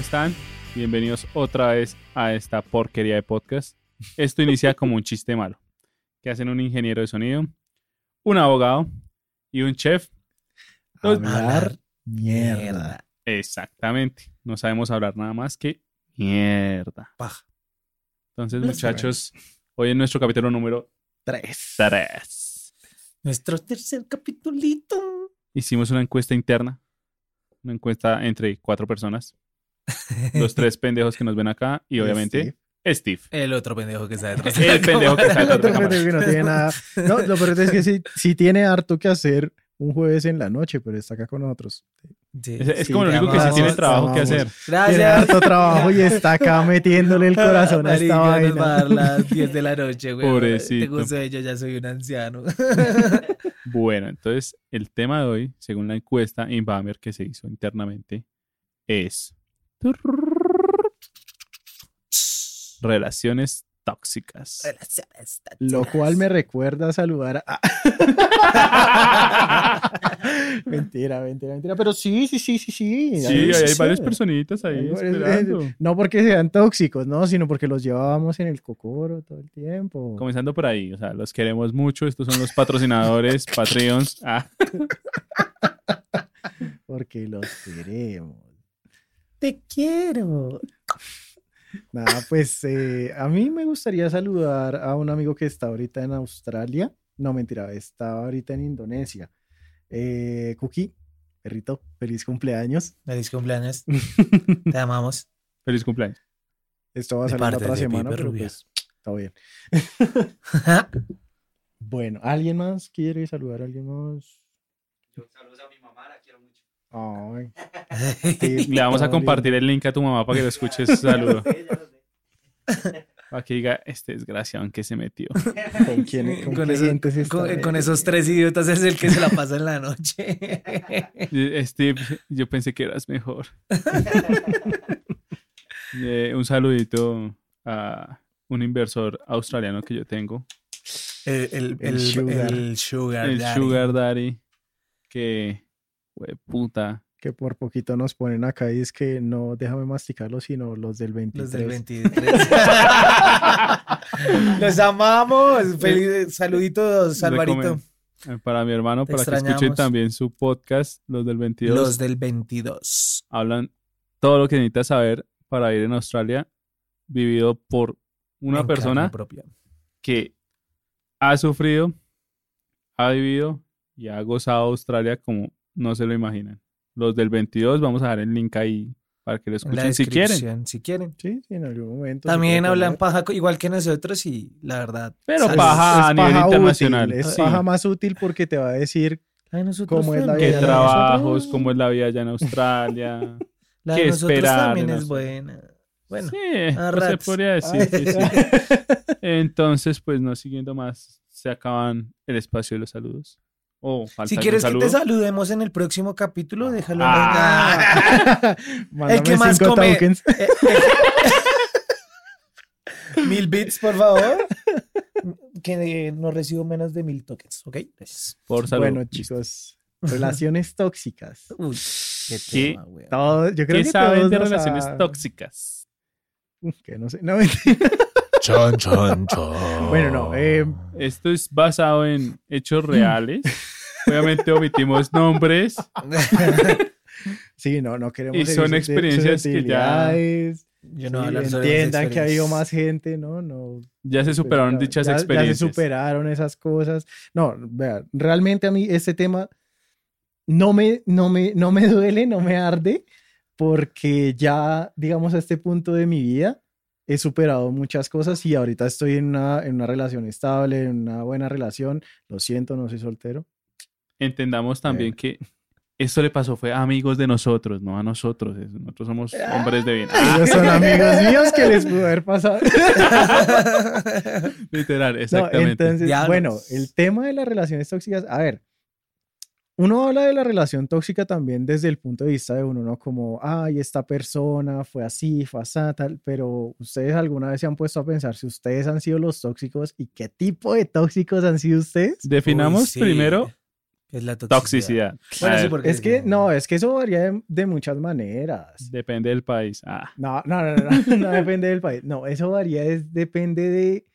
Están? Bienvenidos otra vez a esta porquería de podcast. Esto inicia como un chiste malo. Que hacen un ingeniero de sonido, un abogado y un chef. Los- Hablar mierda. Exactamente. No sabemos hablar nada más que mierda. Paja. Entonces, Lo muchachos, hoy en nuestro capítulo número Tres. 3 Nuestro tercer capitulito. hicimos una encuesta interna. Una encuesta entre cuatro personas. Los tres pendejos que nos ven acá y obviamente Steve. El otro pendejo que está detrás. El pendejo que está El detrás de otro la pendejo que no tiene nada. No, lo peor es que sí, sí tiene harto que hacer un jueves en la noche, pero está acá con nosotros. Sí. Es, es Sí, como lo único que sí tiene trabajo que amamos. hacer. Tiene Gracias. harto trabajo y está acá metiéndole el corazón a esta nos va a vaina. dar las 10 de la noche, güey. Pobrecito. Tengo sueño, ya soy un anciano. Bueno, entonces el tema de hoy, según la encuesta Inbamer que se hizo internamente, es relaciones tóxicas. Lo cual me recuerda saludar a... mentira, mentira, mentira. Pero sí, sí, sí, sí, sí. Sí, hay, hay varias personitas ahí. No porque sean tóxicos, no, sino porque los llevábamos en el cocoro todo el tiempo. Comenzando por ahí, o sea, los queremos mucho. Estos son los patrocinadores, Patreons. Ah, Porque los queremos. Te quiero. Nada, pues eh, a mí me gustaría saludar a un amigo que está ahorita en Australia. No, mentira, está ahorita en Indonesia. Eh, Cookie, perrito, feliz cumpleaños. Feliz cumpleaños. Te amamos. feliz cumpleaños. Esto va a salir la otra semana, pero Rubia. pues está bien. Bueno, ¿alguien más quiere saludar a alguien más? Saludos a mi sí, Le vamos a compartir el link a tu mamá para que lo escuches. Saludo. Para que diga, este desgraciado en que se metió. ¿Con quién, con esos tres idiotas es el que se la pasa en la noche. Steve, yo pensé que eras mejor. Eh, un saludito a un inversor australiano que yo tengo, El, el, El el- sugar. el sugar el daddy. Sugar Daddy, que, puta. que por poquito nos ponen acá y es que no déjame masticarlo, sino los del 23. Los del 23. Los amamos. Feliz saluditos, Alvarito. Eh, Para mi hermano, Te para que escuchen también su podcast, los del 22. Los del 22. Hablan todo lo que necesitas saber para ir en Australia, vivido por una En persona propia. que ha sufrido, ha vivido y ha gozado Australia como no se lo imaginan. Los del 22, vamos a dejar el link ahí para que lo En la escuchen si quieren. Si quieren. Sí, sí, en algún momento. También hablan poner. paja igual que nosotros y la verdad. Pero paja a Es nivel paja internacional. útil, es sí. paja más útil porque te va a decir ¿Cómo es la ¿Qué vida de también. trabajos? ¿Cómo es la vida allá en Australia? La de qué nosotros esperar también es Australia? buena. Bueno, sí, a pues se podría decir. sí, sí. Entonces, pues no siguiendo más, se acaban el espacio de los saludos. Oh, si quieres que te saludemos en el próximo capítulo, déjalo. en- Ah. Mándame que más come- tokens. Eh, eh, mil bits, por favor. Que no recibo menos de mil tokens, ¿ok? Gracias. Por salud. Bueno, chicos, relaciones tóxicas. Uy, qué ¿Qué? tema, güey. Todo, yo creo ¿Qué que saben todos de relaciones tóxicas? Que no sé. No, mentira. Chon, chon, chon. Bueno, no, eh, Esto es basado en hechos reales. Obviamente omitimos nombres. sí, no, no queremos. Y son experiencias que ya-. Yo no Sí, hablar sobre entiendan que ha habido más gente, ¿no? no Ya se superaron ya- dichas ya- experiencias. Ya se superaron esas cosas. No, vea, realmente a mí este tema no me, no me, no me duele, no me arde, porque ya, digamos, a este punto de mi vida he superado muchas cosas y ahorita estoy en una, en una relación estable, en una buena relación. Lo siento, no soy soltero. Entendamos también que esto le pasó fue a amigos de nosotros, no a nosotros. Nosotros somos hombres de bien. Ah, Ellos son amigos míos que les pudo haber pasado. literal, No, exactamente. entonces, Diablos. bueno, el tema de las relaciones tóxicas, a ver, uno habla de la relación tóxica también desde el punto de vista de uno, ¿no? Como, ay, esta persona fue así, fue así, tal, pero ustedes alguna vez se han puesto a pensar si ustedes han sido los tóxicos y qué tipo de tóxicos han sido ustedes. Definamos Uy, sí. primero Es la toxicidad. toxicidad. Bueno, sí, ver, porque Es que, no, es que eso varía de, de muchas maneras. Depende del país. Ah, No, no, no, no, no, no depende del país. No, eso varía, es, depende de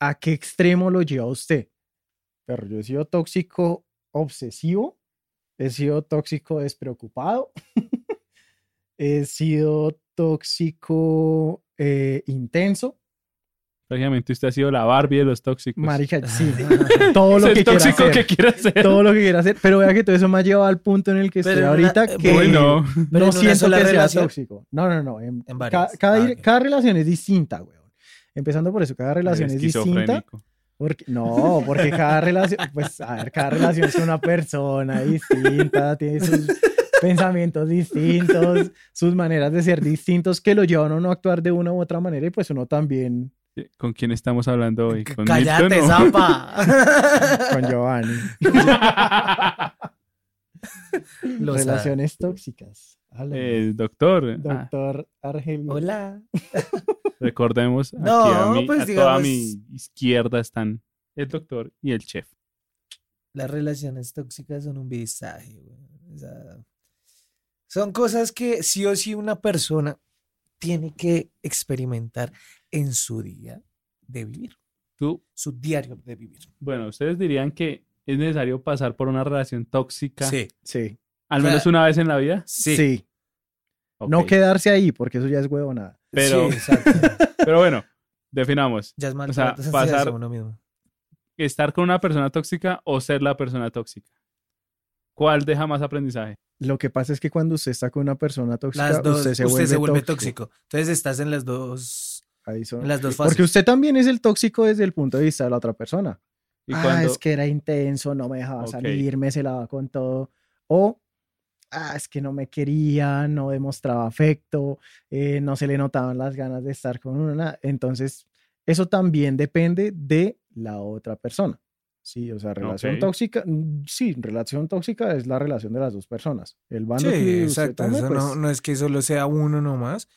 a qué extremo lo lleva usted. Pero yo he sido tóxico obsesivo, he sido tóxico despreocupado, he sido tóxico eh, intenso. Prácticamente usted ha sido la Barbie de los tóxicos. Marica, sí, todo lo Es que el quiera tóxico hacer. que quiere hacer. Todo lo que quiera hacer, pero vea que todo eso me ha llevado al punto en el que Pero estoy ahorita que Bueno, no siento que sea tóxico. No, no, no. En, En ca- cada, Ah, cada relación es distinta, weón. Empezando por eso, cada relación es distinta. Porque, no, porque cada relación, pues, a ver, cada relación es una persona distinta, tiene sus pensamientos distintos, sus maneras de ser distintos que lo llevan a uno a actuar de una u otra manera y pues uno también ¿Con quién estamos hablando hoy? ¿Con Cállate, Milton zapa. con Giovanni. Los Relaciones tóxicas. Háblame. El doctor. Ah, Doctor Argelio. Hola. recordemos, aquí No, a, mi, pues, a toda mi izquierda están el doctor y el chef. Las relaciones tóxicas son un visaje, güey. O sea, son cosas que sí o sí una persona tiene que experimentar en su día de vivir, Tú, su diario de vivir. bueno, ustedes dirían que es necesario pasar por una relación tóxica Sí, Sí. al O sea, menos una vez en la vida. sí. Sí. No quedarse ahí, porque eso ya es huevonada. Pero- Sí, exacto. Pero bueno, definamos. Ya es mal O sea, pasar- uno mismo. Estar con una persona tóxica o ser la persona tóxica. ¿Cuál deja más aprendizaje? Lo que pasa es que cuando usted está con una persona tóxica, Las dos, usted se usted vuelve, se vuelve tóxico. tóxico. Entonces estás en las dos, Ahí son- en las dos fases. Porque usted también es el tóxico desde el punto de vista de la otra persona. Y ah, cuando, es que era intenso, no me dejaba Ok. salir, me celaba con todo. O, ah, es que no me quería, no demostraba afecto, eh, no se le notaban las ganas de estar con uno. nada. Entonces, eso también depende de la otra persona. Sí, o sea, relación tóxica, mm, sí, relación tóxica es la relación de las dos personas. El bando Sí, que exacto. tome, eso pues, no, no es que solo sea uno nomás,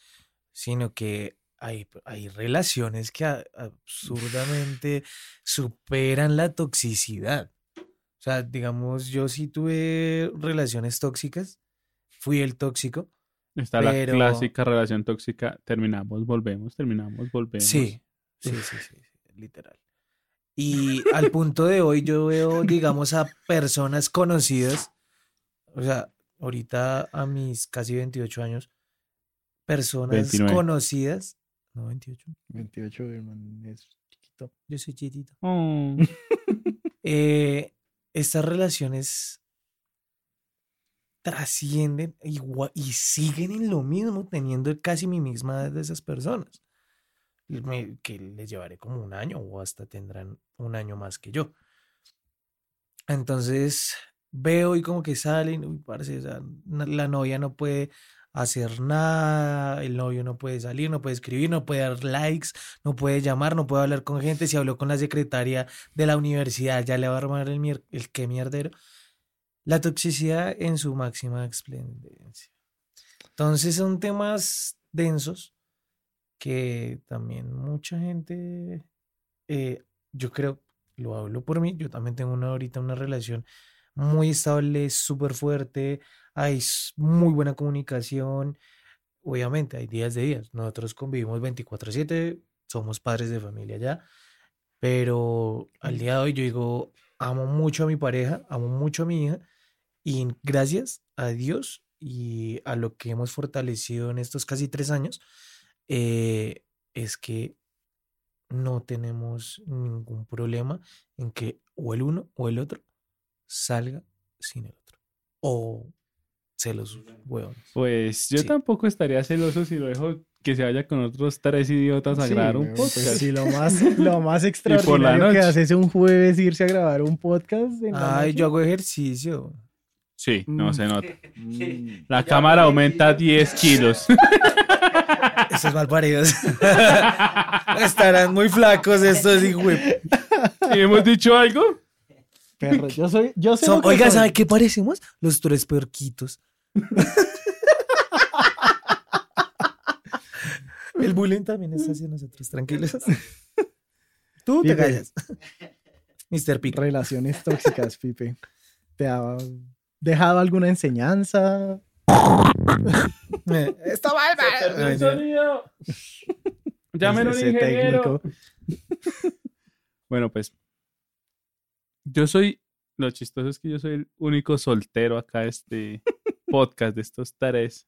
sino que hay, hay relaciones que absurdamente superan la toxicidad. O sea, digamos, yo sí tuve relaciones tóxicas, fui el tóxico. está pero- la clásica relación tóxica, terminamos, volvemos, terminamos, volvemos. Sí, sí, sí, sí, sí, literal. Y al punto de hoy yo veo, digamos, a personas conocidas, o sea, ahorita a mis casi 28 años, personas 29. conocidas, no 28, 28, hermano, es chiquito. yo soy chiquitito. Oh, Eh, estas relaciones trascienden igua- y siguen en lo mismo, teniendo casi mi misma edad de esas personas. Me- que les llevaré como un año o hasta tendrán un año más que yo. Entonces veo y como que salen, uy, la novia no puede hacer nada, el novio no puede salir, no puede escribir, no puede dar likes, no puede llamar, no puede hablar con gente. Si habló con la secretaria de la universidad, ya le va a armar el, mier- el qué mierdero. La toxicidad en su máxima explendencia. Entonces son temas densos que también mucha gente, eh, yo creo, lo hablo por mí, yo también tengo una, ahorita una relación muy estable, súper fuerte, hay muy buena comunicación. Obviamente, hay días de días. Nosotros convivimos 24/7, somos padres de familia ya, pero al día de hoy yo digo, amo mucho a mi pareja, amo mucho a mi hija y gracias a Dios y a lo que hemos fortalecido en estos casi tres años, eh, es que no tenemos ningún problema en que o el uno o el otro salga sin el otro. o celos huevones. Pues yo Sí. tampoco estaría celoso si lo dejo que se vaya con otros tres idiotas a Sí, grabar un weón, podcast. pues sí, lo más, lo más extraordinario que noche. haces un jueves irse a grabar un podcast. en Ay, yo hago ejercicio. Sí, no Mm. se nota. Mm. La cámara aumenta 10 kilos. Estos malparidos. Estarán muy flacos estos, hijo ¿Y hemos dicho algo? Perro, yo soy, yo sé que Oiga. ¿sabe qué parecemos? Los tres peorquitos. El bullying también está hacia nosotros, tranquilos. Tú te Pipe. callas. Mr. Pico. Relaciones tóxicas, Pipe. ¿Te ha dejado alguna enseñanza? Está mal, mal. sonido. Llamen a un Ese ingeniero. técnico. Bueno, pues. Yo soy. Lo chistoso es que yo soy el único soltero acá de este podcast de estos tres.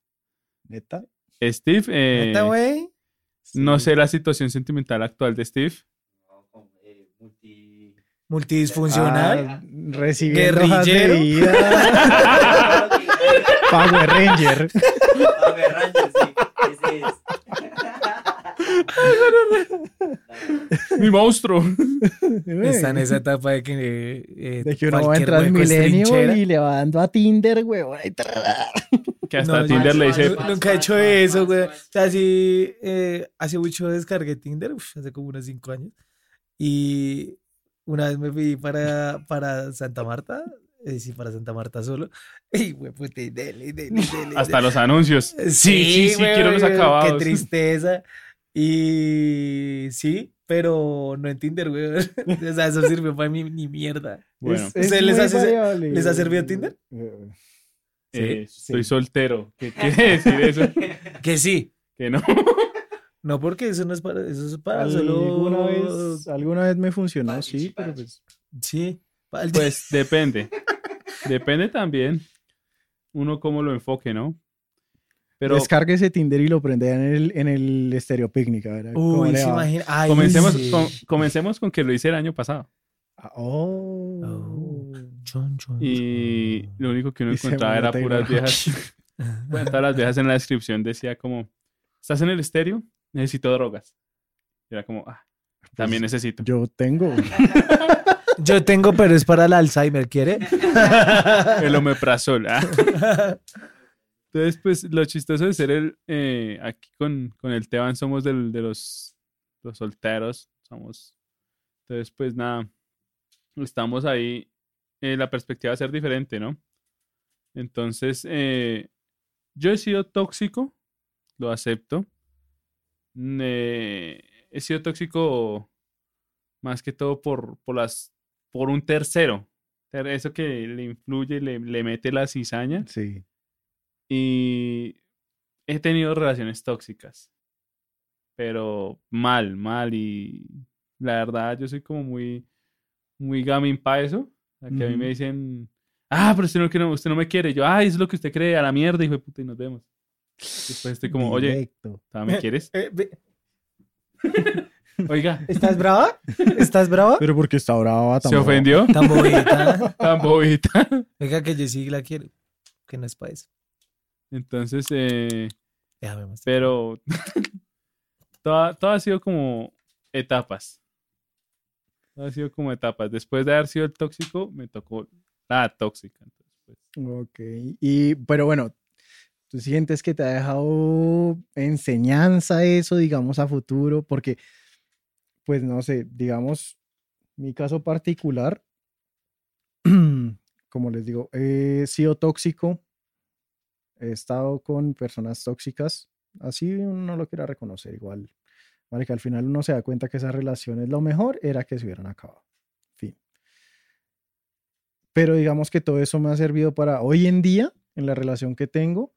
¿Neta? Steve, eh, ¿Neta, güey? no sé la situación sentimental actual de Steve. Multidisfuncional. Ah, recibiendo hojas Guerrillero. vida. Power Ranger. ¡Mi monstruo! Está en esa etapa de que. eh, De que uno va a entrar es milenio y le va dando a Tinder, huevón. y tra- Que hasta No, Tinder yo- le dice. nu- Nunca he hecho eso, güey. O sea, sí, eh, hace mucho descargué Tinder, uf, hace como unos cinco años. Y una vez me fui para, para Santa Marta, sí, para Santa Marta solo. Y, güey, pues, dele, dele, dele, Hasta los anuncios. Sí, sí, quiero los acabados. Qué tristeza. Y sí, pero no en Tinder, güey. O sea, eso sirvió para mí ni mierda. Bueno, Es- es ¿Ustedes les hace- ha servido Tinder? Eh, eh, sí. estoy soltero. ¿Qué quiere decir eso? Que sí. Que no. No, porque eso no es para, eso es para Alguna solo. vez, alguna vez me funcionó, sí, pero pues Sí. Pues depende. Depende también. Uno cómo lo enfoque, ¿no? Pero descargue ese Tinder y lo prende en el, en el estéreo picnic. A ver cómo Uy, se imagina. Ay, comencemos, sí. con, comencemos con que lo hice el año pasado. Ah, Oh. Oh. Chon, chon, Y lo único que uno Y encontraba era puras viejas. Bueno, todas las viejas en la descripción decía como, ¿estás en el estéreo? Necesito drogas. Y era como, ah, también necesito. Pues, Yo tengo. Yo tengo, pero es para el Alzheimer, ¿quiere? El omeprazol. ah. Entonces, pues, lo chistoso de ser el, eh, aquí con, con el Teban somos del- de los, los solteros. Somos, entonces, pues, nada, estamos ahí. eh, la perspectiva va a ser diferente, ¿no? Entonces, eh, yo he sido tóxico, lo acepto. He sido tóxico más que todo por, por las por un tercero. Ter- Eso que le influye, le, le mete la cizaña. Sí. Y he tenido relaciones tóxicas. Pero mal, mal. Y la verdad, yo soy como muy, muy gaming para eso. a Que a mí me dicen, ah, pero usted no, quiere- usted no me quiere. Yo, ay, eso es lo que usted cree, a la mierda, hijo de puta, y nos vemos. Después estoy como, oye, Directo. ¿todavía ¿me quieres? Oiga, ¿Estás brava? ¿Estás brava? Pero porque está brava ¿se ofendió? Tan bobita. Tan bobita. Venga, que yo sí la quiero. Que no es para eso. Entonces, eh, Déjame más. pero todo, todo ha sido como etapas. Todo ha sido como etapas. Después de haber sido el tóxico, me tocó la tóxica. Entonces, pues, Ok. Y, pero bueno, ¿tú sientes que te ha dejado enseñanza eso, digamos, a futuro? Porque, pues no sé, digamos, mi caso particular, como les digo, he sido tóxico, he estado con personas tóxicas, así uno no lo quiera reconocer igual. Vale, que al final uno se da cuenta que esas relaciones, lo mejor era que se hubieran acabado. Fin. Pero digamos que todo eso me ha servido para hoy en día, en la relación que tengo,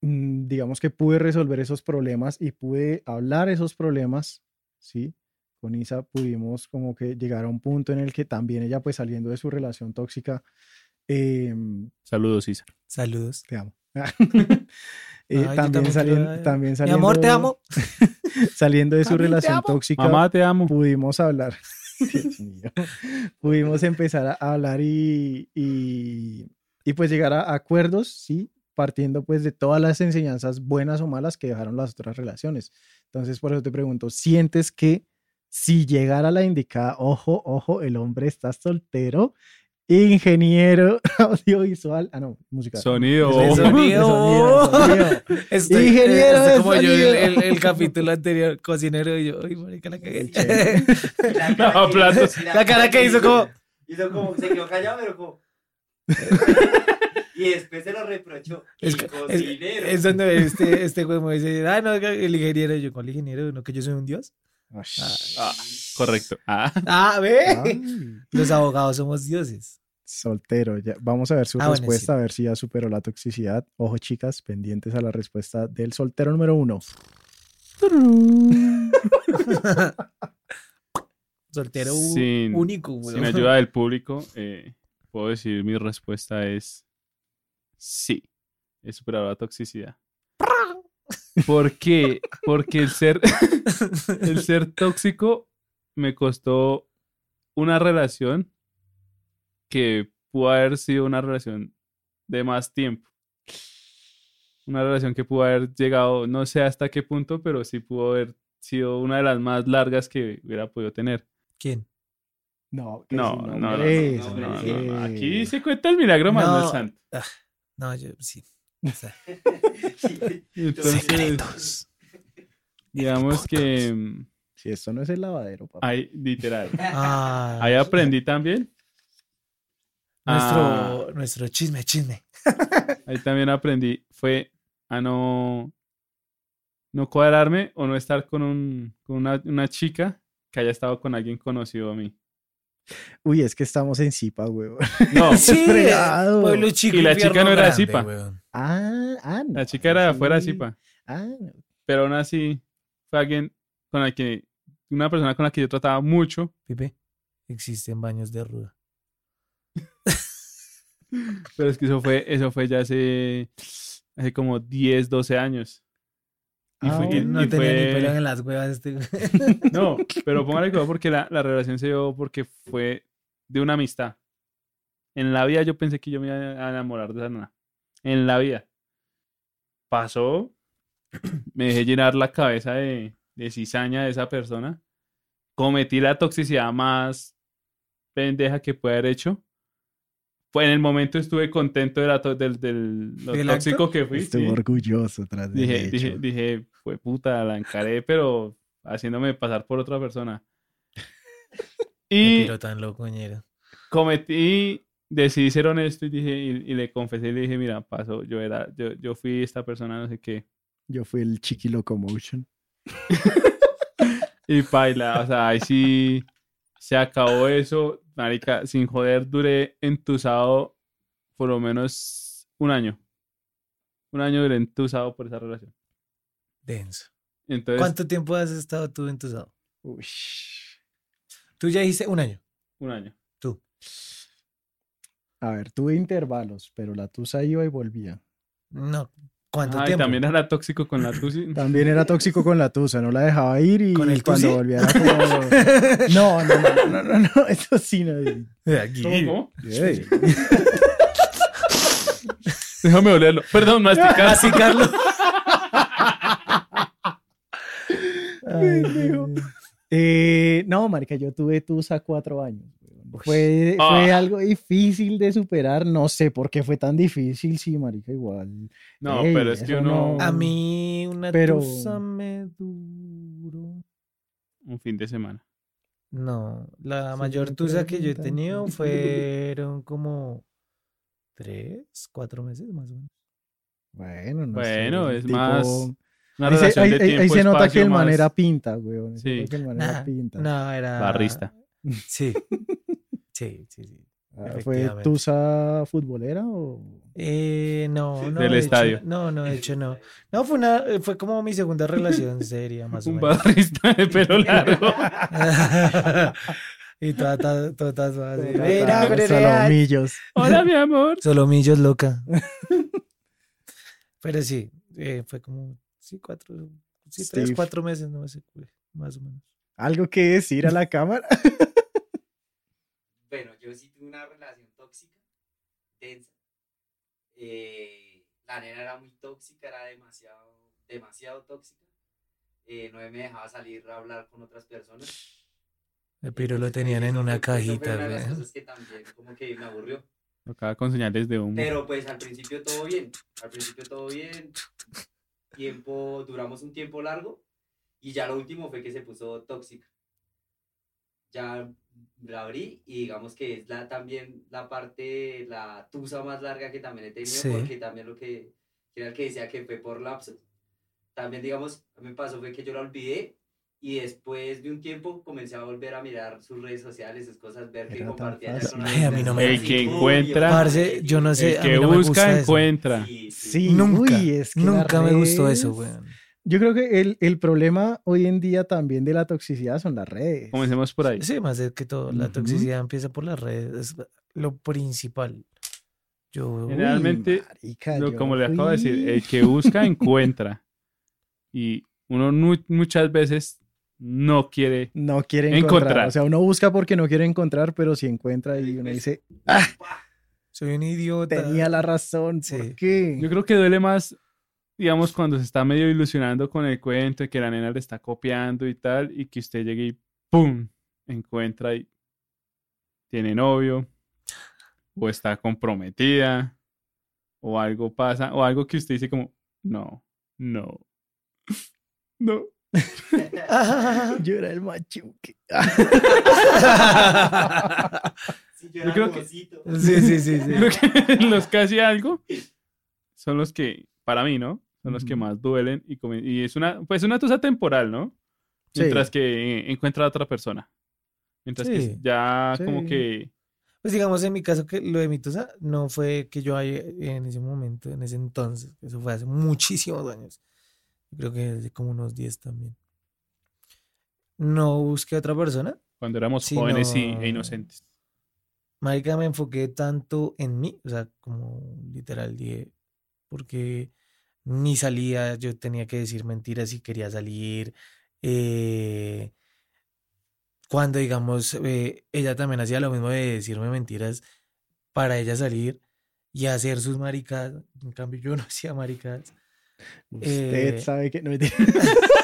mm, digamos que pude resolver esos problemas y pude hablar esos problemas, ¿sí? Con Isa pudimos como que llegar a un punto en el que también ella, pues saliendo de su relación tóxica, em, saludos, Isa. Saludos. te amo. Eh, también, también salien- quiero- también Mi saliendo, amor, te amo. Saliendo de su relación tóxica, Mamá, te amo. pudimos hablar. Pudimos empezar a hablar y, y y pues llegar a acuerdos, sí, partiendo pues de todas las enseñanzas buenas o malas que dejaron las otras relaciones. Entonces, por eso te pregunto, ¿sientes que si llegara la indicada, ojo, ojo, el hombre está soltero, ingeniero audiovisual, ah, no, musical. Sonido. Sonido. sonido, sonido. Estoy, Ingeniero estoy de como yo sonido. el, el- el capítulo anterior, cocinero, y yo, ay, marica, la cagué. La cara No, que- platos. La cara que hizo como- Hizo como, se quedó callado, pero como... y después se lo reprochó. Es, el es, cocinero. es donde este, este güey me dice, ah, no, el ingeniero, yo, ¿cuál ingeniero? ¿No que yo soy un dios? Ah, correcto. Ah, Ah, ve. Ay, Los abogados somos dioses. soltero, ya. Vamos a ver su Ah, bueno, respuesta, sí. a ver si ya superó la toxicidad. Ojo, chicas, pendientes a la respuesta del soltero número uno. Soltero Sin- único, güey. sin ayuda del público, eh, puedo decir mi respuesta es sí. He superado la toxicidad. ¿Por qué? Porque el ser, el ser tóxico me costó una relación que pudo haber sido una relación de más tiempo. Una relación que pudo haber llegado, no sé hasta qué punto, pero sí pudo haber sido una de las más largas que hubiera podido tener. ¿Quién? No, No, no, no, no, No, hombre. no, no, Aquí se cuenta el milagro Manuel No. No, yo sí. O sea, Entonces, secretos. digamos que mm, Si esto no es el lavadero, papá. ahí, literal, Ah, ahí aprendí también. Ah, nuestro, nuestro chisme, chisme. ahí también aprendí, fue a no, no cuadrarme o no estar con, un, con una, una chica que haya estado con alguien conocido a mí. Uy, es que estamos en Zipa, huevón. No, Sí, fregado. pueblo chico, Y la chica no era de Zipa. weón. Ah, ah, no, la chica era de afuera de. Zipa. Ah, no. pero aún así fue alguien con la que, una persona con la que yo trataba mucho, Pipe, existen baños de ruda. pero es que eso fue, eso fue ya hace, hace como 10, 12 años. Y fue. No y tenía ni pelo en las huevas este. No, pero póngale cuidado porque la, la relación se dio porque fue de una amistad. En la vida yo pensé que yo me iba a enamorar de esa nana. En la vida. Pasó, me dejé llenar la cabeza de, de cizaña de esa persona. Cometí la toxicidad más pendeja que puede haber hecho. Pues en el momento estuve contento de la to- del, del- lo ¿Del tóxico acto? que fui. Estuvo sí. orgulloso tras del Dije, dije, dije, fue puta, la encaré, pero haciéndome pasar por otra persona. Y tan loco, ñero. cometí, decidí ser honesto y dije, y, y le confesé y le dije, mira, pasó, yo era, yo, yo fui esta persona, no sé qué. Yo fui el Chiqui Locomotion. Y paila, o sea, ahí sí se acabó eso, marica, sin joder, duré entusado por lo menos un año. Un año duré entusado por esa relación. Denso. Entonces, ¿Cuánto tiempo has estado tú entusado? Uy. Tú ya dijiste un año. un año. Tú. A ver, tuve intervalos, pero la tusa iba y volvía. No. ¿Cuánto Ay, tiempo? también era tóxico con la tusi. También era tóxico con la tusa, no la dejaba ir y ¿Con el cuando tusi? volvía era como... No, no, no, no, no, no, eso sí no. Aquí. ¿Cómo? Ey. Déjame olerlo. Perdón, masticar. Así, Carlos. Ay. Eh, no, marica, yo tuve tusa cuatro años. Weón. Fue, Ah. fue algo difícil de superar, no sé por qué fue tan difícil, sí, marica, igual. No, Ey, pero es que uno. no- A mí una Pero- tusa me duró. Un fin de semana. No, la mayor tusa que yo he tenido fueron como tres, cuatro meses más o menos. Bueno, no Bueno, sé, es tipo- más. Una Ahí se, ahí- de se nota que el man más era pinta, weón. se Sí. nota que el man era Nah, pinta. No, era. Barrista. Sí. Sí, sí, sí. Ah, ¿Fue tusa futbolera o...? Eh, no, no. Del de hecho, estadio. no, no, de hecho no. No, fue una, eh, fue como mi segunda relación seria, más o Un menos. barrista de pelo largo. y toda, toda, toda, toda así, Toda- "Mira, toda- pero Solomillos. Hola, mi amor. Solomillos loca. Pero sí, eh, fue como, sí, cuatro, sí, tres, cuatro meses, no sé, más o menos. ¿Algo que decir a la cámara? Bueno, yo sí tuve una relación tóxica, densa. eh, la nena era muy tóxica, era demasiado, demasiado tóxica. Eh, no me dejaba salir a hablar con otras personas. El piro lo tenían en una fue- eso fue cajita, una de las cosas que también como que me aburrió. Tocaba con señales de humo. Pero pues al principio todo bien, al principio todo bien, tiempo, duramos un tiempo largo y ya lo último fue que se puso tóxica. Ya la abrí y digamos que es la, también la parte, la tusa más larga que también he tenido Sí. porque también lo que, que era el que decía que fue por lapsos. También digamos, a me pasó fue que yo la olvidé y después de un tiempo comencé a volver a mirar sus redes sociales, sus cosas, ver que Era tan compartía ya fácil. con Ay, a mí no me- El que encuentra- Parce, yo no sé, El a que mí no me busca, gusta eso. encuentra. Sí, sí. Sí, Nunca, uy, es que nunca me gustó eso, weón. Yo creo que el, el problema hoy en día también de la toxicidad son las redes. Comencemos por ahí. Sí, más de que todo, la toxicidad empieza por las redes, es lo principal. Yo, Uy, Generalmente, marica, Lo- yo como le acabo de decir, el que busca, encuentra. Y uno nu- muchas veces no quiere. No quiere encontrar. Encontrar. O sea, uno busca porque no quiere encontrar, pero si encuentra y uno dice, soy un idiota. tenía la razón, ¿por Sí. qué? Yo creo que duele más, digamos, cuando se está medio ilusionando con el cuento de que la nena le está copiando y tal, y que usted llegue y ¡pum! encuentra y tiene novio, o está comprometida, o algo pasa, o algo que usted dice como, no, no, no. Yo era el machuque. Sí, yo creo que-. Sí, sí, sí, sí. Creo que los hacen algo son los que, para mí, ¿no? Son los que más duelen y, y es una, pues una tusa temporal, ¿no? Sí. Mientras que eh, encuentra a otra persona. Mientras que Sí. ya como Sí. que Pues digamos en mi caso que lo de mi tusa no fue que yo haya- en ese momento, en ese entonces, eso fue hace muchísimos años. Creo que hace como unos 10 también. No busqué a otra persona. cuando éramos Sí, jóvenes y- e inocentes. Marica, me enfoqué tanto en mí, o sea, como literal dije, porque ni salía, yo tenía que decir mentiras si quería salir. eh, cuando, digamos, eh, ella también hacía lo mismo de decirme mentiras para ella salir y hacer sus maricadas. En cambio, yo no hacía maricadas. Usted Eh, sabe que no mentira.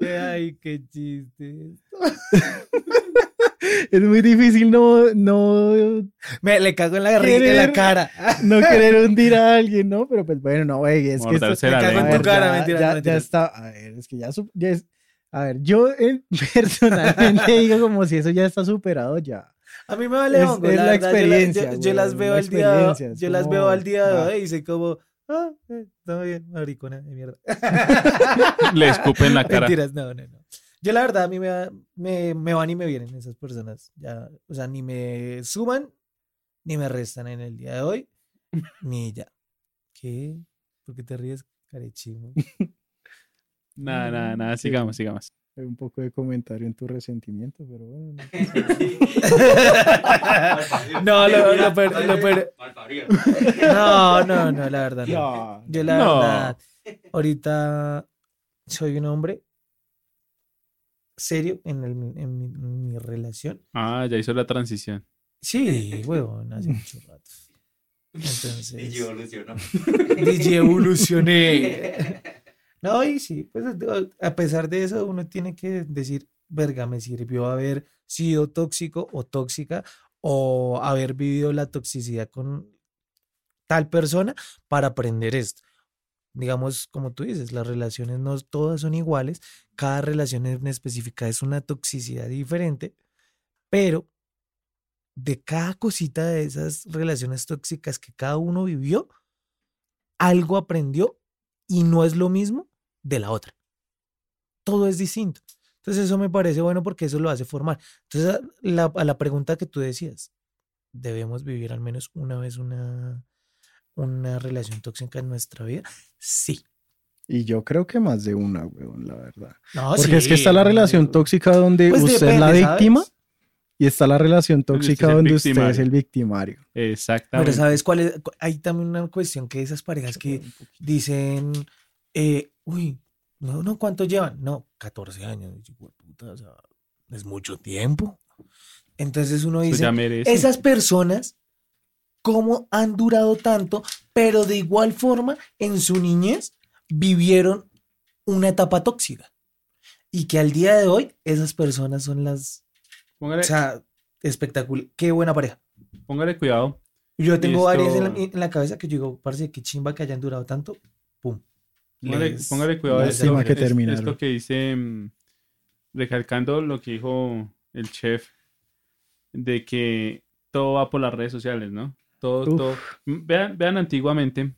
Ay, qué chiste. Es muy difícil no, no, Me le cago en la, ri- en la Querer- cara. no querer hundir a alguien, ¿no? Pero pues bueno, no, güey, es que esto- me cago en tu cara, ya- mentira, ya, mentira. ya está, a ver, es que ya, ya es, a ver, yo eh, personalmente digo como si eso ya está superado ya. A mí me vale Es- hongo, es la verdad, yo la- experiencia, Yo, yo las veo al día, yo las veo al día de hoy y sé como, ah, eh, todo bien, maricona de mierda. Le escupen la cara. Mentiras, no, no, no. Yo la verdad a mí me, me, me van y me vienen esas personas. Ya, o sea, ni me suman ni me restan en el día de hoy, ni ya. ¿Qué? ¿Por qué te ríes, carechimo? Nada, nada, nada. Sí. Sigamos, sigamos. Hay un poco de comentario en tu resentimiento, pero bueno. no. No, lo- lo peor- lo Malparido. No, no, no, la verdad no. No, Yo la No. verdad, ahorita soy un hombre serio en, el- en mi, en mi relación. Ah, ya hizo la transición. Sí, huevón, hace mucho rato. Entonces, Y yo evolucionó. DJ evolucioné. No, y sí, pues a pesar de eso, uno tiene que decir, verga, me sirvió haber sido tóxico o tóxica o haber vivido la toxicidad con tal persona para aprender esto. Digamos, como tú dices, las relaciones no todas son iguales, cada relación en específica es una toxicidad diferente, pero de cada cosita de esas relaciones tóxicas que cada uno vivió, algo aprendió y no es lo mismo de la otra. Todo es distinto. Entonces eso me parece bueno porque eso lo hace formar. Entonces a la, a la pregunta que tú decías, ¿debemos vivir al menos una vez una, una relación tóxica en nuestra vida? Sí. Y yo creo que más de una, weón, la verdad. No, Porque es que está la relación no. tóxica donde Pues usted es la víctima y está la relación tóxica donde usted es el victimario. Exactamente. Pero ¿sabes cuál es? Hay también una cuestión que esas parejas que dicen, eh, uy, no, no, ¿cuánto llevan? No, 14 años. Y yo, "Hue puta, o sea, es mucho tiempo. Entonces uno dice, esas personas cómo han durado tanto, pero de igual forma en su niñez vivieron una etapa tóxica. Y que al día de hoy esas personas son las... Póngale, O sea, espectacular. Qué buena pareja. póngale cuidado. Yo tengo varias en la, en la cabeza que yo digo, parece que chimba que hayan durado tanto. Pum. Póngale, Les- póngale cuidado. les- Esto, que es- esto que dice, mm, recalcando lo que dijo el chef, de que todo va por las redes sociales, ¿no? Todo, Uf. todo. Vean, vean antiguamente,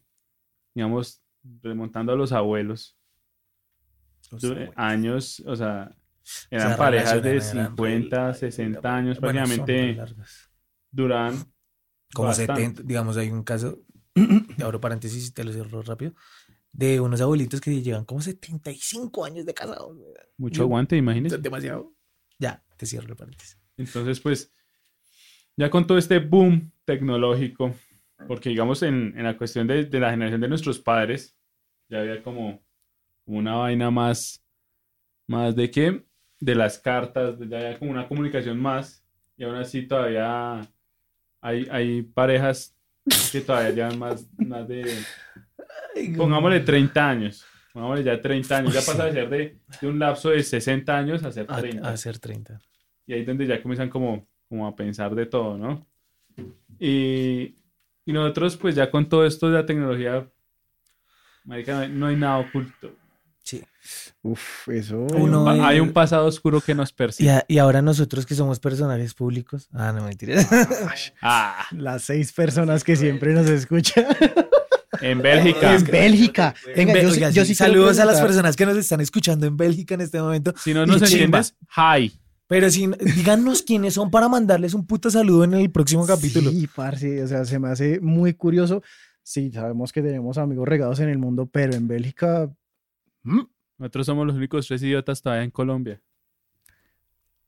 digamos, remontando a los abuelos, du- años, o sea, eran Esas parejas de relaciones eran 50, re- 60 años, Bueno, prácticamente duran Como bastante. 70, digamos, hay un caso, abro paréntesis y te lo cierro rápido, de unos abuelitos que llevan como 75 años de casados. mucho aguante, imagínense. Demasiado. Ya, te cierro el paréntesis. Entonces, pues, ya con todo este boom tecnológico, porque digamos en, en la cuestión de, de la generación de nuestros padres, ya había como, una vaina más, más de qué, de las cartas, ya había como una comunicación más, y aún así todavía hay, hay parejas que todavía llevan más, más de, pongámosle 30 años, pongámosle ya 30 años, ya pasa de ser de, de un lapso de 60 años a ser A, 30. a ser 30. Y ahí es donde ya comienzan como, como a pensar de todo, ¿no? Y, y nosotros, pues ya con todo esto de la tecnología, marica, no hay, no hay nada oculto. Sí. Uf, eso. Uno- Pa- eh, hay un pasado oscuro que nos Y, persigue. a- y ahora nosotros que somos personajes públicos. Ah, no mentiras. Ah, Las seis personas que siempre nos escuchan. en Bélgica. En Bélgica. Venga, yo, sí- yo sí, sí quiero saludos a las personas que nos están escuchando en Bélgica en este momento. Si no nos Y entiendes, hi. Pero si, díganos quiénes son para mandarles un puto saludo en el próximo capítulo. Sí, parce, o sea, se me hace muy curioso. Sí, sabemos que tenemos amigos regados en el mundo, pero en Bélgica. mm, Nosotros somos los únicos tres idiotas todavía en Colombia.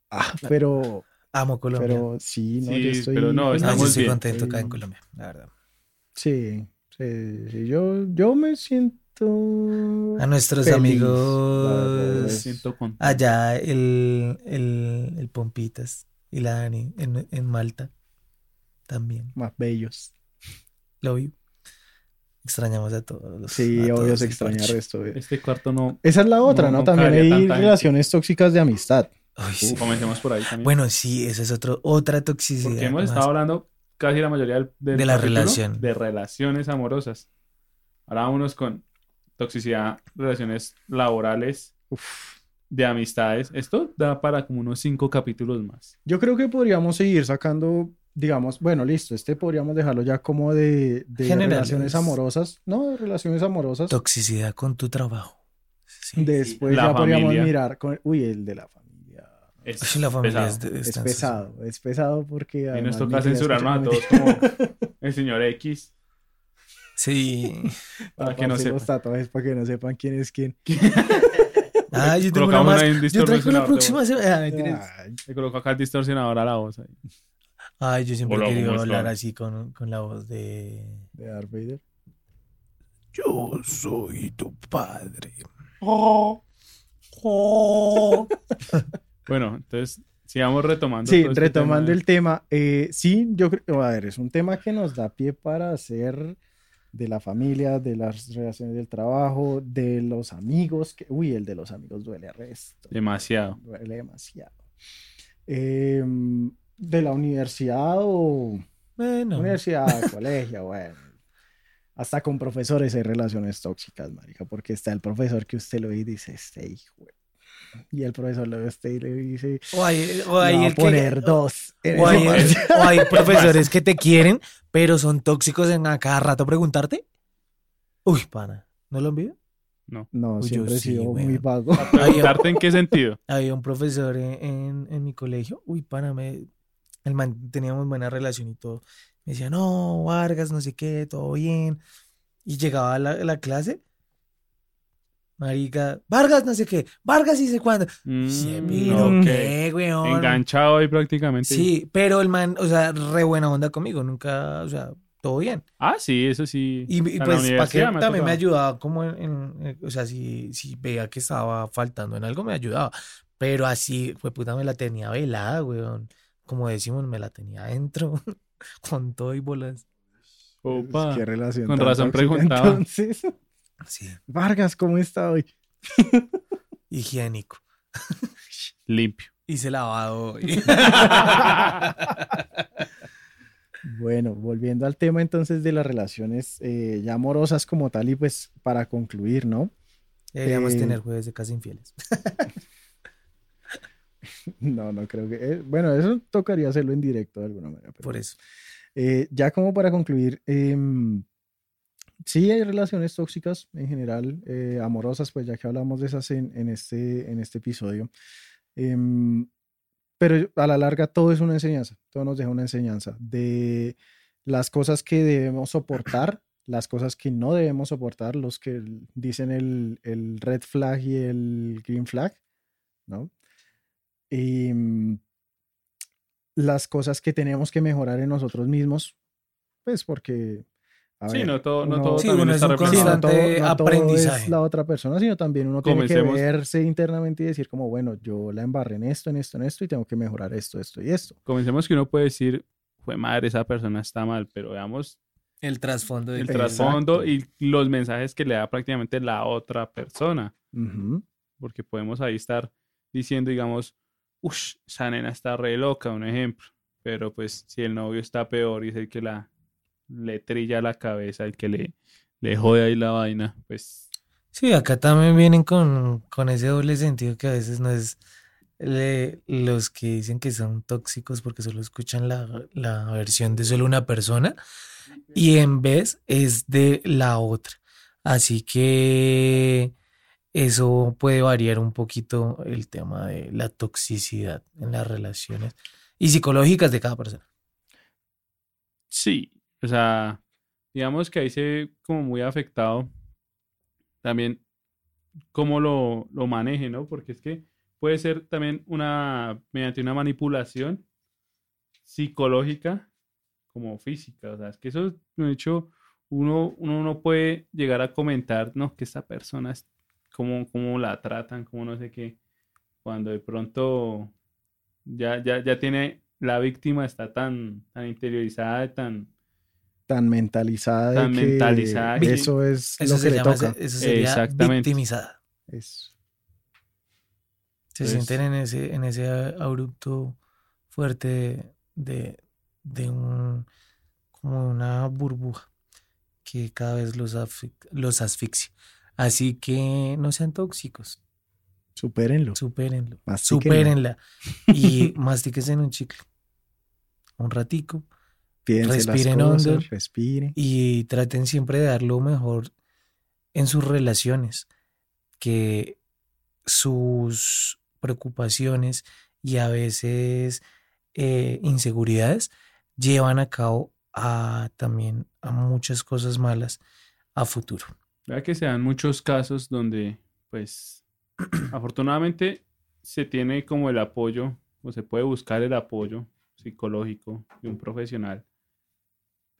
ah, pero, Amo Colombia. pero sí, no, Sí, yo estoy. pero no, yo estoy bien. contento acá en. Colombia, la verdad. Sí, sí, sí, yo, yo me siento. A nuestros Feliz, amigos allá, el, el, el Pompitas y la Dani en, en Malta también. más bellos. Lo vi. Extrañamos a todos. Sí, a obvio todos se el extraña parche. resto. Este cuarto no. Esa es la otra, No, También hay gente. relaciones tóxicas de amistad. Ay, sí. Comencemos por ahí también. Bueno, sí, esa es otro, otra toxicidad. Porque hemos más. estado hablando casi la mayoría del, del De la capítulo relación. De relaciones amorosas. Ahora vámonos con toxicidad, relaciones laborales, de amistades. Esto da para como unos cinco capítulos más. Yo creo que podríamos seguir sacando, digamos, bueno, listo, este podríamos dejarlo ya como de, relaciones amorosas, ¿no? De relaciones amorosas. Toxicidad con tu trabajo. Sí. Después ya podríamos mirar con, uy, el de la familia. Es la familia pesado. es, pesado, es pesado porque Y nos toca censurarnos a todos como el señor X. Sí. Para que no Taparse los sepan. tatuajes para que no sepan quién es quién. Ah, yo tengo una más. un Yo traigo la próxima semana. Ah, Le coloco acá el distorsionador a la voz. ahí. Ay, yo siempre he querido ¿cómo hablar así con, con la voz de. de Darth Vader. Yo soy tu padre. Bueno, entonces sigamos retomando. Sí, este retomando tema. el tema, eh, sí, yo creo, a ver, es un tema que nos da pie para hacer de la familia, de las relaciones del trabajo, de los amigos, que, uy, el de los amigos duele a resto, Demasiado. duele demasiado. Em, de la universidad o Bueno. universidad, colegio, bueno. Hasta con profesores hay relaciones tóxicas, marica, porque está el profesor que usted lo ve y dice, este hijo. Y el profesor lo ve a usted y le dice, O hay, o hay va a el que- poner dos. en o hay, parcial". o hay profesores que te quieren, pero son tóxicos en a cada rato preguntarte. Uy, pana. ¿No lo envío? No. No, Uy, yo siempre he sí, sido muy vago. ¿Preguntarte en qué sentido? Había un profesor en, en, en mi colegio. Uy, pana, me, el man, teníamos buena relación y todo. Me decía, no, Vargas, no sé qué, todo bien. Y llegaba a la, la clase. Marica, Vargas, no sé qué, Vargas, y sé cuándo. Mm, Sí, pero ok. qué, weón. Enganchado ahí prácticamente. Sí, pero el man, o sea, re buena onda conmigo, nunca, o sea, todo bien. Ah, sí, eso sí. Y, pues, para que me también me ayudaba como en, en- en- o sea, si, si veía que estaba faltando en algo, me ayudaba. Pero así, fue puta, me la tenía velada, weón. Como decimos, me la tenía adentro, con todo y bolas. Opa. ¿Qué relación con razón tóxica, preguntaba. Entonces, Sí, Vargas, ¿cómo está hoy? higiénico. Limpio. Hice lavado hoy. Bueno, volviendo al tema entonces de las relaciones eh, ya amorosas como tal y pues para concluir, ¿no? Deberíamos Eh, tener jueves de casa infieles. No, no creo que... eh, bueno, eso tocaría hacerlo en directo de alguna manera. pero Por eso. Eh, ya como para concluir, em, sí hay relaciones tóxicas en general, eh, amorosas, pues ya que hablamos de esas en, este, en este episodio. Em, pero a la larga todo es una enseñanza, todo nos deja una enseñanza de las cosas que debemos soportar, las cosas que no debemos soportar, los que dicen el, el red flag y el green flag, ¿no? Y, mm, las cosas que tenemos que mejorar en nosotros mismos, pues porque... a Sí, ver, no todo, no uno- todo Sí, también uno es está un representado. no todo, constante no todo aprendizaje. es la otra persona, sino también uno tiene que Comencemos. verse internamente y decir como, bueno, yo la embarré en esto, en esto, en esto y tengo que mejorar esto, esto y esto. Comencemos que uno puede decir, fue madre, esa persona está mal, pero veamos El trasfondo de el trasfondo y los mensajes que le da prácticamente la otra persona. Ujú. Porque podemos ahí estar diciendo, digamos, uff, esa nena está re loca, un ejemplo. Pero pues si el novio está peor y es el que la le trilla la cabeza, el que le, le jode ahí la vaina, pues Sí, acá también vienen con, con ese doble sentido que a veces no es le- los que dicen que son tóxicos porque solo escuchan la, la versión de solo una persona y en vez es de la otra. Así que eso puede variar un poquito el tema de la toxicidad en las relaciones y psicológicas de cada persona. Sí, o sea, digamos que ahí se ve como muy afectado también cómo lo, lo maneje, ¿no? Porque es que puede ser también una, mediante una manipulación psicológica como física, o sea, es que eso, de hecho, uno, uno no puede llegar a comentar, no, que esta persona es, cómo, cómo la tratan, cómo no sé qué, cuando de pronto ya, ya, ya tiene, la víctima está tan, tan interiorizada, tan, Tan mentalizada de Tan que mentalizada que- eso es Eso lo se que le llama, toca. eso sería Exactamente. victimizada. Es- Se Pues- sienten en ese, en ese abrupto fuerte de, de un, como una burbuja que cada vez los, asfix- los asfixia. Así que no sean tóxicos, supérenlo. supérenlo, mastíquenlo, supérenla y mastíquense en un chicle un ratico piense las respiren cosas, hondo. respire. y traten siempre de dar lo mejor en sus relaciones, que sus preocupaciones y a veces eh, inseguridades llevan a cabo a también a muchas cosas malas a futuro. Vea que se dan muchos casos donde, pues, afortunadamente se tiene como el apoyo, o se puede buscar el apoyo psicológico de un profesional,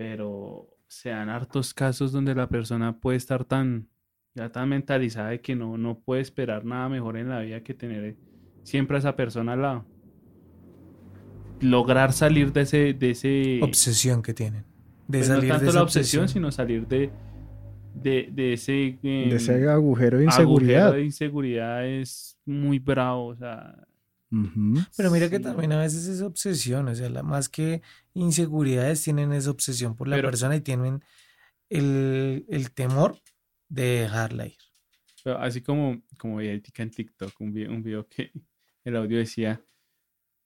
pero se dan hartos casos donde la persona puede estar tan, ya tan mentalizada de que no, no puede esperar nada mejor en la vida que tener siempre a esa persona al lado. Lograr salir de ese, de ese Obsesión que tienen. De pues no salir de tanto esa la obsesión, sino salir de, de, de ese, De ese em, agujero de agujero inseguridad. de inseguridad es muy bravo, o sea. Pero mira que también a veces es obsesión, o sea, la, más que inseguridades tienen esa obsesión por la Pero- persona y tienen el, el temor de dejarla ir. pero así como, como vi en TikTok, un video, un video que el audio decía,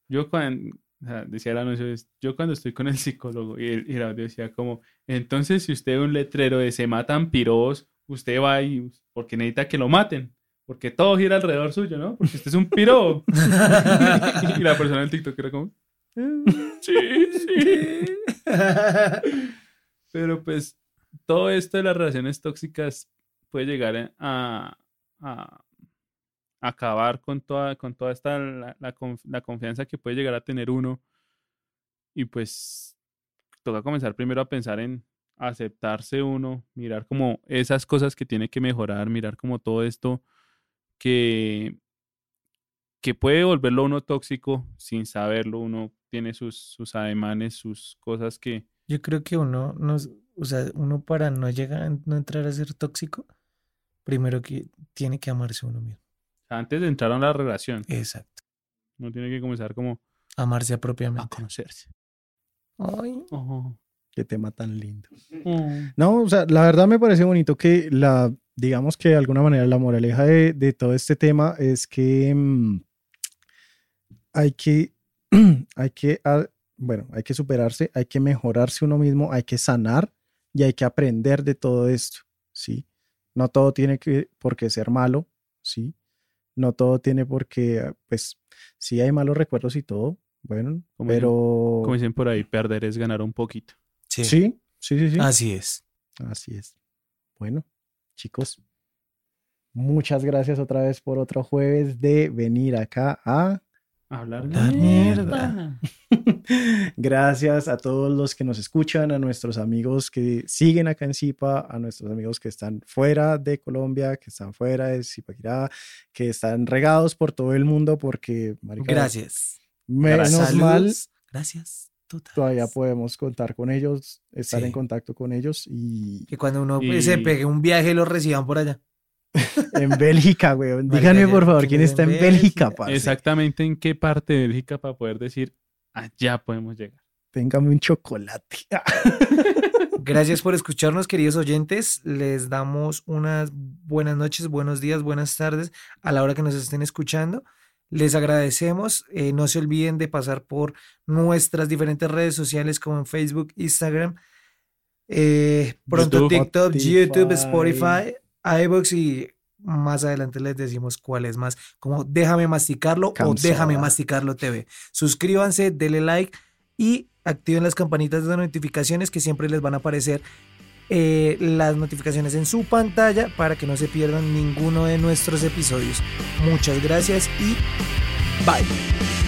yo cuando, o sea, decía el anuncio, yo cuando estoy con el psicólogo, y el, y el audio decía como, entonces si usted ve un letrero de se matan pirobos, usted va y, porque necesita que lo maten. Porque todo gira alrededor suyo, ¿no? Porque usted es un pirobo. y la persona en TikTok era como, sí, sí. Pero pues todo esto de las relaciones tóxicas puede llegar a, acabar con toda, con toda esta la, la confianza que puede llegar a tener uno. Y pues toca comenzar primero a pensar en aceptarse uno, mirar como esas cosas que tiene que mejorar, mirar como todo esto que, que puede volverlo uno tóxico sin saberlo. Uno tiene sus, sus ademanes, sus cosas que, Yo creo que uno, nos, o sea, uno para no llegar, no entrar a ser tóxico, primero que tiene que amarse uno mismo. Antes de entrar a la relación, Exacto. uno tiene que comenzar como Amarse a propiamente. conocerse. Ay, Oh, Qué tema tan lindo. oh. No, o sea, la verdad me parece bonito que la, digamos que de alguna manera la moraleja de, de todo este tema es que mm, hay que, hay que, bueno, hay que superarse, hay que mejorarse uno mismo, hay que sanar y hay que aprender de todo esto, ¿sí? No todo tiene que, por qué ser malo, ¿sí? No todo tiene por qué, pues, sí hay malos recuerdos y todo, bueno, Como pero... Como dicen por ahí, perder es ganar un poquito. sí. Sí, sí, sí, sí. Así es. Así es. Bueno, chicos, muchas gracias otra vez por otro jueves de venir acá a... Hablar La mierda. gracias a todos los que nos escuchan, a nuestros amigos que siguen acá en Zipa, a nuestros amigos que están fuera de Colombia, que están fuera de Zipaquirá, que están regados por todo el mundo porque, marica, Gracias. menos mal, Gracias. totales. todavía podemos contar con ellos, estar Sí. en contacto con ellos y Que cuando uno se pegue un viaje lo reciban por allá. En Bélgica, weón. Díganme por favor, ¿quién ¿quién es está en Bélgica, Bélgica? parce? Exactamente en qué parte de Bélgica para poder decir, allá podemos llegar. Téngame un chocolate. Gracias por escucharnos, queridos oyentes. Les damos unas buenas noches, buenos días, buenas tardes a la hora que nos estén escuchando. Les agradecemos. Eh, no se olviden de pasar por nuestras diferentes redes sociales como en Facebook, Instagram, eh, pronto YouTube. TikTok, YouTube, Spotify. Spotify, iBox y más adelante les decimos cuál es más, como Déjame Masticarlo o. Déjame Masticarlo TV. Suscríbanse, denle like y activen las campanitas de notificaciones que siempre les van a aparecer eh, las notificaciones en su pantalla para que no se pierdan ninguno de nuestros episodios. Muchas gracias y bye.